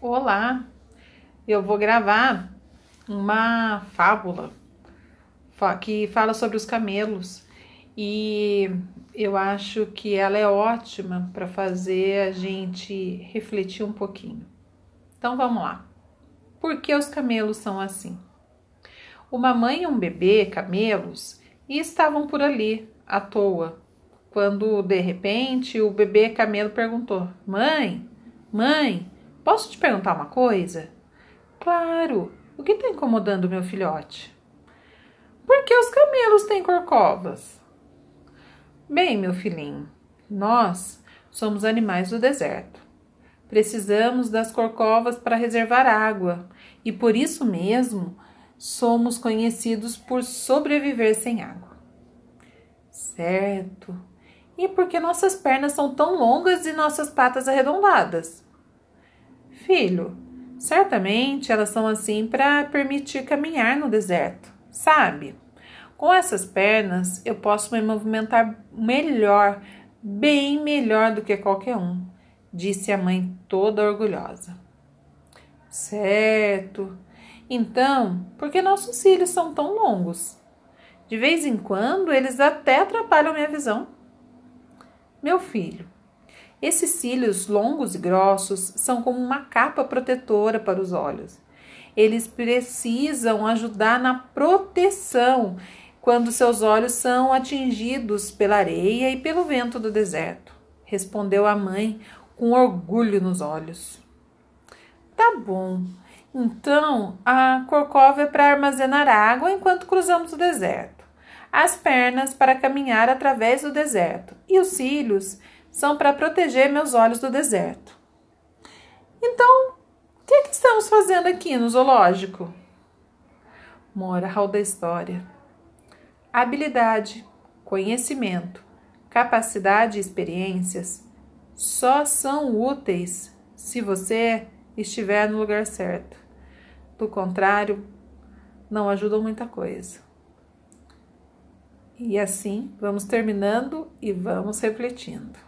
Olá, eu vou gravar uma fábula que fala sobre os camelos e eu acho que ela é ótima para fazer a gente refletir um pouquinho. Então vamos lá. Por que os camelos são assim? Uma mãe e um bebê camelos estavam por ali à toa, quando de repente o bebê camelo perguntou: Mãe, mãe, Posso te perguntar uma coisa? Claro. O que está incomodando meu filhote? Por que os camelos têm corcovas? Bem, meu filhinho, nós somos animais do deserto. Precisamos das corcovas para reservar água e por isso mesmo somos conhecidos por sobreviver sem água. Certo. E por que nossas pernas são tão longas e nossas patas arredondadas? Filho, certamente elas são assim para permitir caminhar no deserto, sabe? Com essas pernas eu posso me movimentar melhor, bem melhor do que qualquer um, disse a mãe toda orgulhosa. Certo. Então, por que nossos cílios são tão longos? De vez em quando eles até atrapalham minha visão. Meu filho, esses cílios longos e grossos são como uma capa protetora para os olhos. Eles precisam ajudar na proteção quando seus olhos são atingidos pela areia e pelo vento do deserto, respondeu a mãe com orgulho nos olhos. Tá bom. Então, a corcova é para armazenar água enquanto cruzamos o deserto, as pernas para caminhar através do deserto e os cílios são para proteger meus olhos do deserto. Então, o que, é que estamos fazendo aqui no zoológico? Moral da história: habilidade, conhecimento, capacidade e experiências só são úteis se você estiver no lugar certo. Do contrário, não ajudam muita coisa. E assim vamos terminando e vamos refletindo.